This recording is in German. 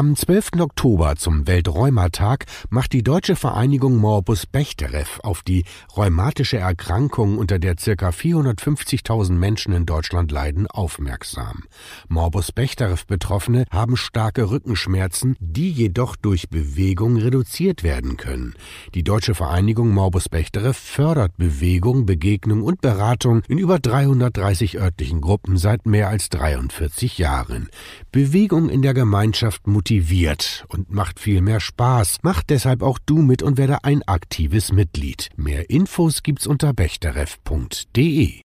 Am 12. Oktober zum Weltrheumatag macht die Deutsche Vereinigung Morbus Bechterew auf die rheumatische Erkrankung, unter der ca. 450.000 Menschen in Deutschland leiden, aufmerksam. Morbus Bechterew Betroffene haben starke Rückenschmerzen, die jedoch durch Bewegung reduziert werden können. Die Deutsche Vereinigung Morbus Bechterew fördert Bewegung, Begegnung und Beratung in über 330 örtlichen Gruppen seit mehr als 43 Jahren. Bewegung in der Gemeinschaft motiviert und macht viel mehr Spaß. Mach deshalb auch du mit und werde ein aktives Mitglied. Mehr Infos gibt's unter bechterew.de.